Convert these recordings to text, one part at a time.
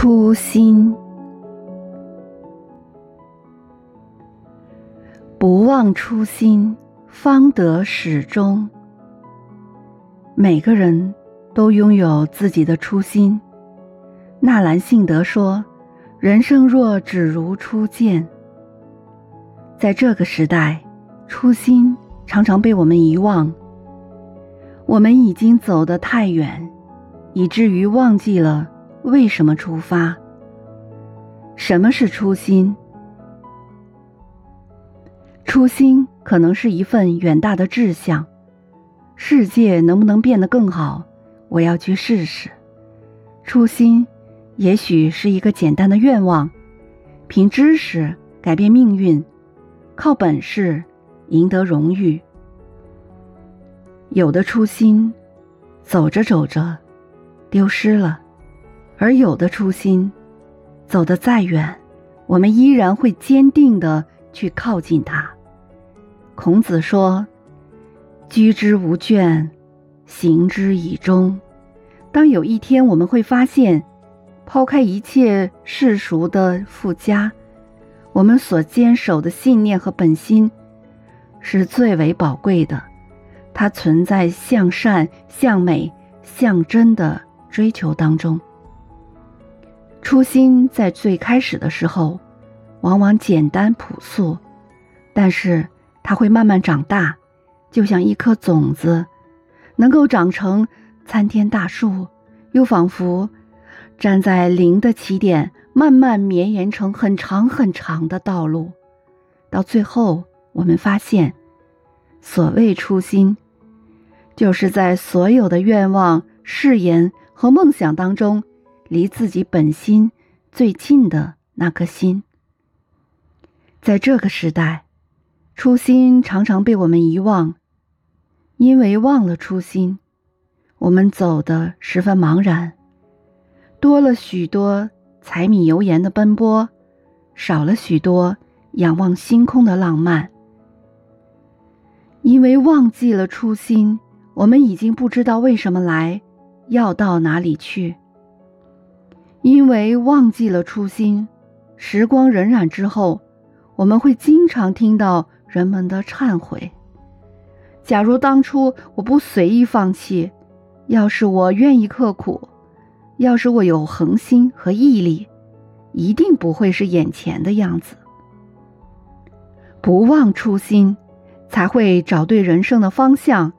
初心，不忘初心，方得始终。每个人都拥有自己的初心。纳兰性德说：“人生若只如初见。”在这个时代，初心常常被我们遗忘。我们已经走得太远，以至于忘记了。为什么出发？什么是初心？初心可能是一份远大的志向。世界能不能变得更好？我要去试试。初心也许是一个简单的愿望：凭知识改变命运，靠本事赢得荣誉。有的初心，走着走着，丢失了。而有的初心，走得再远，我们依然会坚定的去靠近它。孔子说：“居之无倦，行之以忠。”当有一天我们会发现，抛开一切世俗的附加，我们所坚守的信念和本心，是最为宝贵的。它存在向善、向美、向真的追求当中。初心在最开始的时候，往往简单朴素，但是它会慢慢长大，就像一颗种子，能够长成参天大树，又仿佛站在零的起点，慢慢绵延成很长很长的道路。到最后，我们发现，所谓初心，就是在所有的愿望、誓言和梦想当中。离自己本心最近的那颗心，在这个时代，初心常常被我们遗忘，因为忘了初心，我们走得十分茫然，多了许多柴米油盐的奔波，少了许多仰望星空的浪漫。因为忘记了初心，我们已经不知道为什么来，要到哪里去。因为忘记了初心，时光荏苒之后，我们会经常听到人们的忏悔。假如当初我不随意放弃，要是我愿意刻苦，要是我有恒心和毅力，一定不会是眼前的样子。不忘初心，才会找对人生的方向，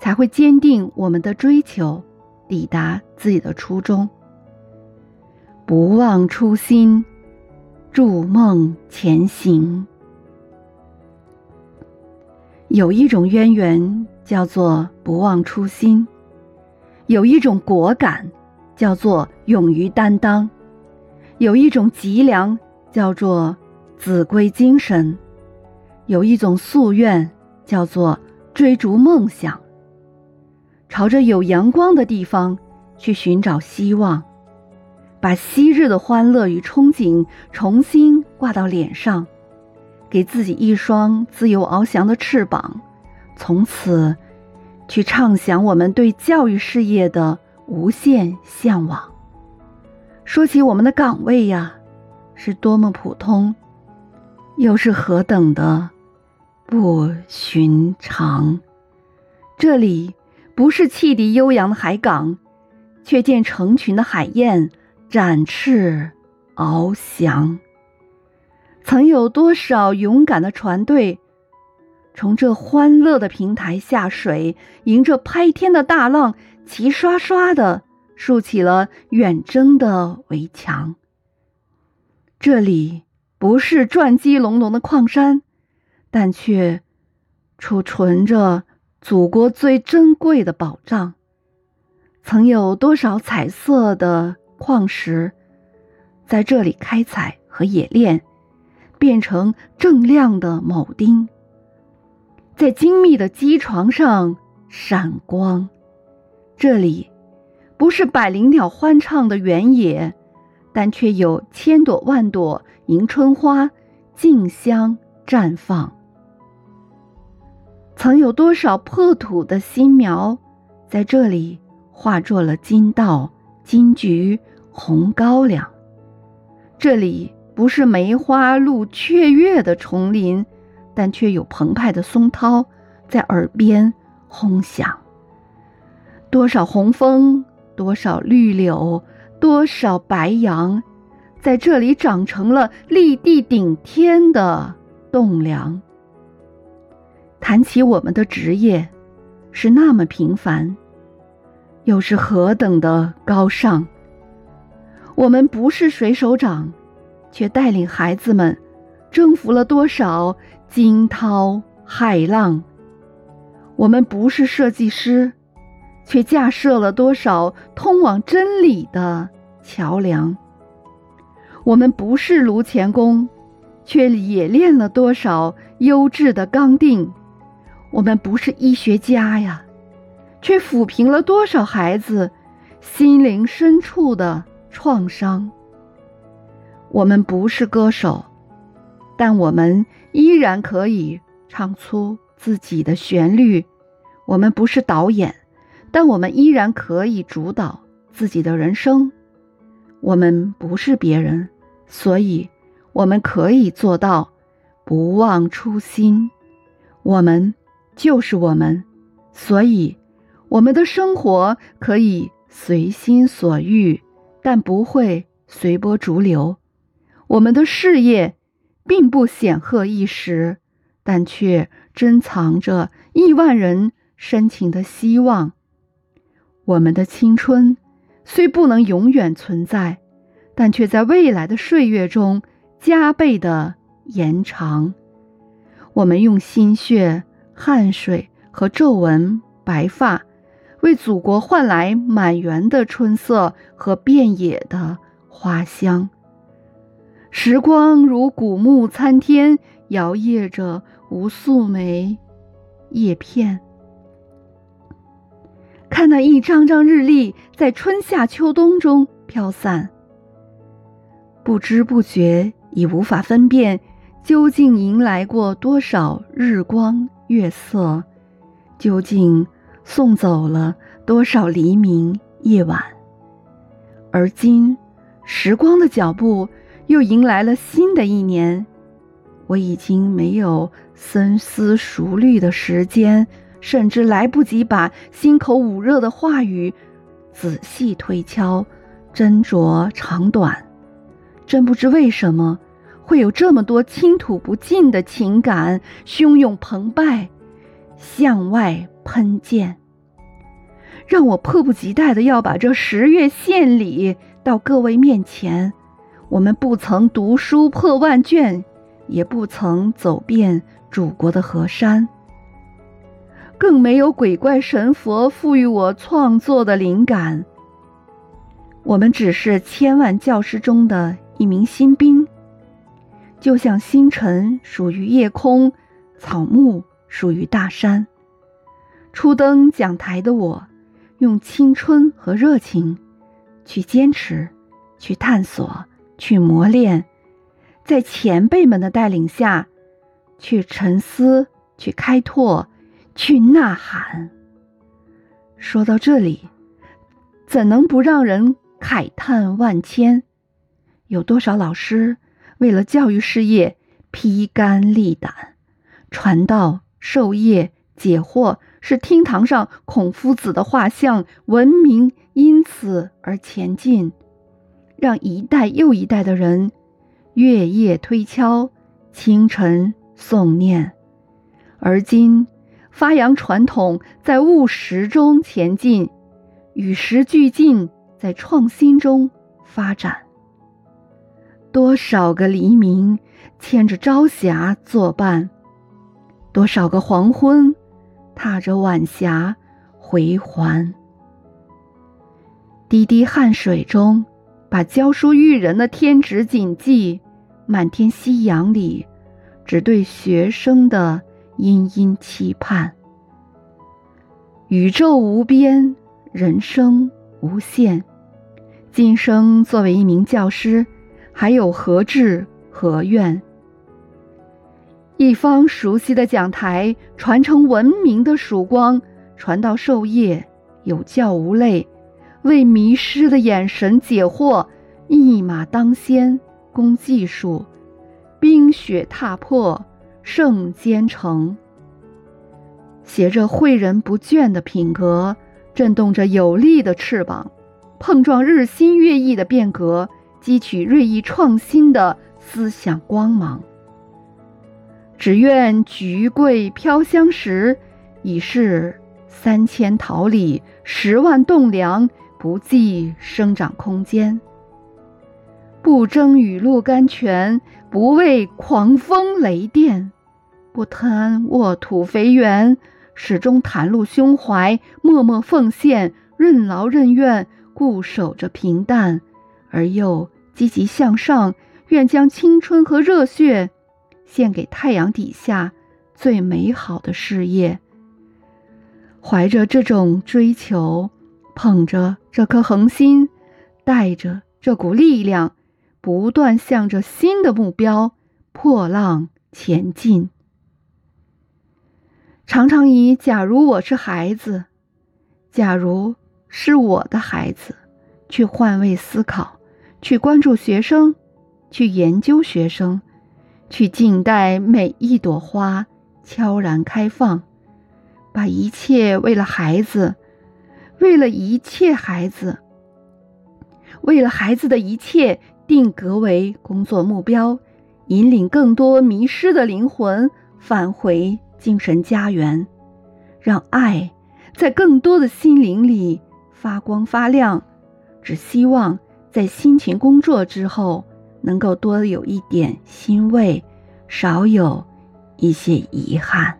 才会坚定我们的追求，抵达自己的初衷。不忘初心，筑梦前行。有一种渊源叫做不忘初心，有一种果敢叫做勇于担当，有一种脊梁叫做子规精神，有一种夙愿叫做追逐梦想。朝着有阳光的地方去寻找希望。把昔日的欢乐与憧憬重新挂到脸上，给自己一双自由翱翔的翅膀，从此去畅想我们对教育事业的无限向往。说起我们的岗位呀，是多么普通，又是何等的不寻常。这里不是汽笛悠扬的海港，却见成群的海燕。展翅翱翔，曾有多少勇敢的船队，从这欢乐的平台下水，迎着拍天的大浪，齐刷刷的竖起了远征的围墙。这里不是撞击隆隆的矿山，但却储存着祖国最珍贵的宝藏。曾有多少彩色的？矿石在这里开采和冶炼，变成锃亮的铆钉，在精密的机床上闪光。这里不是百灵鸟欢唱的原野，但却有千朵万朵迎春花竞相绽放。曾有多少破土的新苗，在这里化作了金稻、金桔。红高粱。这里不是梅花鹿雀跃的丛林，但却有澎湃的松涛在耳边轰响。多少红枫，多少绿柳，多少白杨，在这里长成了立地顶天的栋梁。谈起我们的职业，是那么平凡，又是何等的高尚。我们不是水手长，却带领孩子们征服了多少惊涛骇浪。我们不是设计师，却架设了多少通往真理的桥梁。我们不是炉钳工，却冶炼了多少优质的钢锭。我们不是医学家呀，却抚平了多少孩子心灵深处的创伤。我们不是歌手，但我们依然可以唱出自己的旋律。我们不是导演，但我们依然可以主导自己的人生。我们不是别人，所以我们可以做到不忘初心。我们。就是我们，所以我们的生活可以随心所欲，但不会随波逐流；我们的事业并不显赫一时，但却珍藏着亿万人深情的希望；我们的青春虽不能永远存在，但却在未来的岁月中加倍的延长。我们用心血。汗水和皱纹、白发，为祖国换来满园的春色和遍野的花香。时光如古木参天，摇曳着无数枚叶片。看那一张张日历在春夏秋冬中飘散，不知不觉已无法分辨，究竟迎来过多少日光。月色究竟送走了多少黎明夜晚？而今，时光的脚步又迎来了新的一年。我已经没有深思熟虑的时间，甚至来不及把心口捂热的话语仔细推敲、斟酌长短。真不知为什么。会有这么多倾吐不尽的情感汹涌澎湃，向外喷溅，让我迫不及待的要把这十月献礼到各位面前。我们不曾读书破万卷，也不曾走遍祖国的河山，更没有鬼怪神佛赋予我创作的灵感。我们只是千万教师中的一名新兵。就像星辰属于夜空，草木属于大山。初登讲台的我，用青春和热情，去坚持，去探索，去磨练，在前辈们的带领下，去沉思，去开拓，去呐喊。说到这里，怎能不让人慨叹万千？有多少老师？为了教育事业披肝沥胆，传道授业解惑是厅堂上孔夫子的画像，文明因此而前进，让一代又一代的人月夜推敲，清晨诵念。而今发扬传统，在务实中前进，与时俱进，在创新中发展。多少个黎明牵着朝霞作伴，多少个黄昏踏着晚霞回还。滴滴汗水中，把教书育人的天职谨记；满天夕阳里，只对学生的殷殷期盼。宇宙无边，人生无限。今生作为一名教师。还有何志何愿？一方熟悉的讲台，传承文明的曙光，传道授业有教无类，为迷失的眼神解惑，一马当先，攻技术，冰雪踏破圣坚城。携着诲人不倦的品格，震动着有力的翅膀，碰撞日新月异的变革，汲取锐意创新的思想光芒。只愿菊桂飘香时，已是三千桃李，十万栋梁，不计生长空间。不争雨露甘泉，不畏狂风雷电，不贪沃土肥原，始终袒露胸怀，默默奉献，任劳任怨，固守着平淡，而又积极向上，愿将青春和热血。献给太阳底下最美好的事业。怀着这种追求，捧着这颗恒心，带着这股力量，不断向着新的目标破浪前进。常常以“假如我是孩子，假如是我的孩子”去换位思考，去关注学生，去研究学生。去静待每一朵花悄然开放，把一切为了孩子，为了一切孩子，为了孩子的一切定格为工作目标，引领更多迷失的灵魂返回精神家园，让爱在更多的心灵里发光发亮。只希望在辛勤工作之后。能够多有一点欣慰，少有一些遗憾。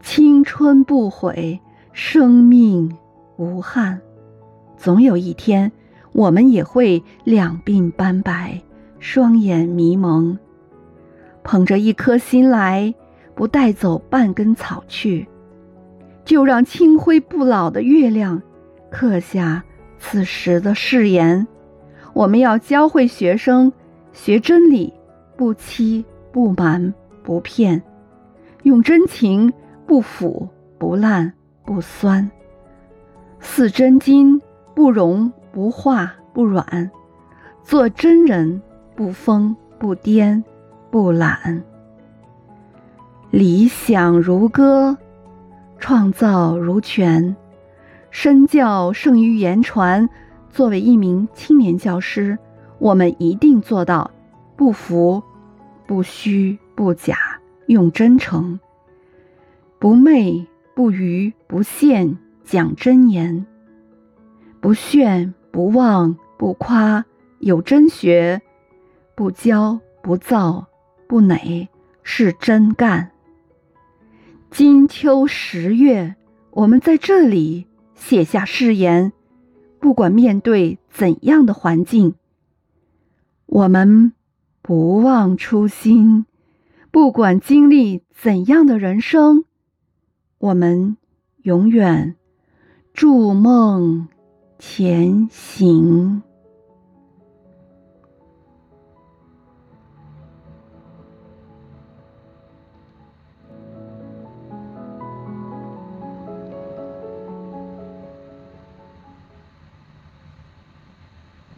青春不悔，生命无憾。总有一天，我们也会两鬓斑白，双眼迷蒙。捧着一颗心来，不带走半根草去，就让清辉不老的月亮刻下此时的誓言。我们要教会学生学真理，不欺不瞒不骗，用真情不腐不烂不酸，似真金不融不化不软，做真人不疯不癫不懒。理想如歌，创造如泉，身教胜于言传。作为一名青年教师，我们一定做到不浮、不虚、不假，用真诚；不媚、不愚、不陷，讲真言；不炫、不妄、不夸，有真学；不骄、不躁、不馁，是真干。金秋十月，我们在这里写下誓言。不管面对怎样的环境，我们不忘初心；不管经历怎样的人生，我们永远筑梦前行。